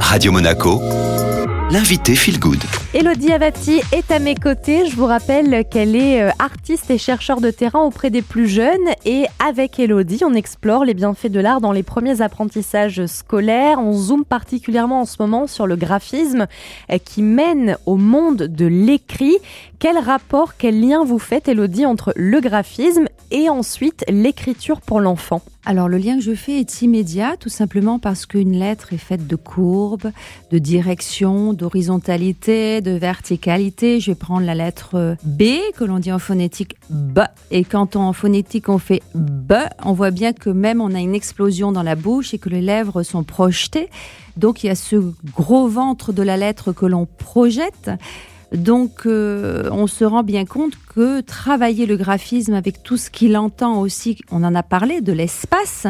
Radio Monaco, l'invité Feel Good. Elodie Avati est à mes côtés. Je vous rappelle qu'elle est euh, artiste et chercheur de terrain auprès des plus jeunes. Et avec Elodie, on explore les bienfaits de l'art dans les premiers apprentissages scolaires. On zoome particulièrement en ce moment sur le graphisme euh, qui mène au monde de l'écrit. Quel rapport, quel lien vous faites, Elodie, entre le graphisme et ensuite l'écriture pour l'enfant alors le lien que je fais est immédiat, tout simplement parce qu'une lettre est faite de courbes, de direction, d'horizontalité, de verticalité. Je vais prendre la lettre B, que l'on dit en phonétique B. Et quand en phonétique on fait B, on voit bien que même on a une explosion dans la bouche et que les lèvres sont projetées. Donc il y a ce gros ventre de la lettre que l'on projette. Donc, euh, on se rend bien compte que travailler le graphisme avec tout ce qu'il entend aussi, on en a parlé, de l'espace,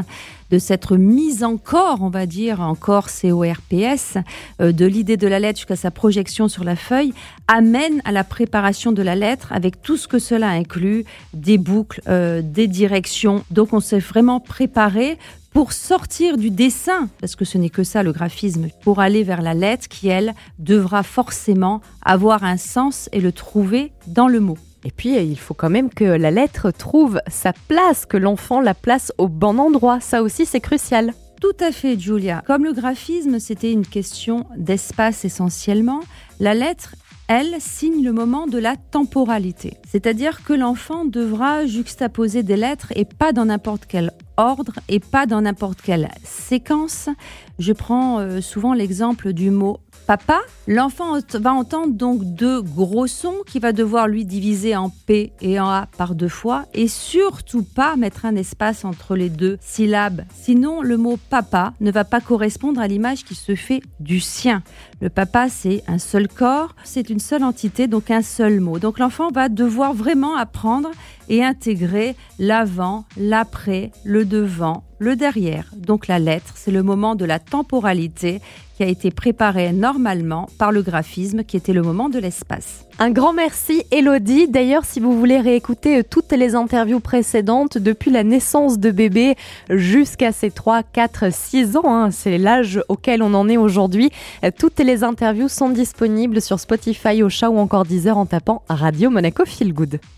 de cette mise en corps, on va dire, en corps C-O-R-P-S, euh, de l'idée de la lettre jusqu'à sa projection sur la feuille, amène à la préparation de la lettre avec tout ce que cela inclut, des boucles, euh, des directions. Donc, on s'est vraiment préparé pour sortir du dessin, parce que ce n'est que ça le graphisme, pour aller vers la lettre qui, elle, devra forcément avoir un sens et le trouver dans le mot. Et puis, il faut quand même que la lettre trouve sa place, que l'enfant la place au bon endroit. Ça aussi, c'est crucial. Tout à fait, Julia. Comme le graphisme, c'était une question d'espace essentiellement, la lettre elle, signe le moment de la temporalité. C'est-à-dire que l'enfant devra juxtaposer des lettres et pas dans n'importe quel ordre et pas dans n'importe quelle séquence. Je prends euh, souvent l'exemple du mot papa. L'enfant va entendre donc deux gros sons qu'il va devoir lui diviser en P et en A par deux fois et surtout pas mettre un espace entre les deux syllabes. Sinon, le mot papa ne va pas correspondre à l'image qui se fait du sien. Le papa, c'est un seul corps, c'est une seule entité, donc un seul mot. Donc l'enfant va devoir vraiment apprendre et intégrer l'avant, l'après, le devant, le derrière. Donc la lettre, c'est le moment de la temporalité qui a été préparé normalement par le graphisme qui était le moment de l'espace. Un grand merci Elodie. D'ailleurs, si vous voulez réécouter euh, toutes les interviews précédentes depuis la naissance de bébé jusqu'à ses 3, 4, 6 ans, hein, c'est l'âge auquel on en est aujourd'hui, euh, toutes les interviews sont disponibles sur Spotify, Ocha ou encore Deezer en tapant Radio Monaco Feel Good.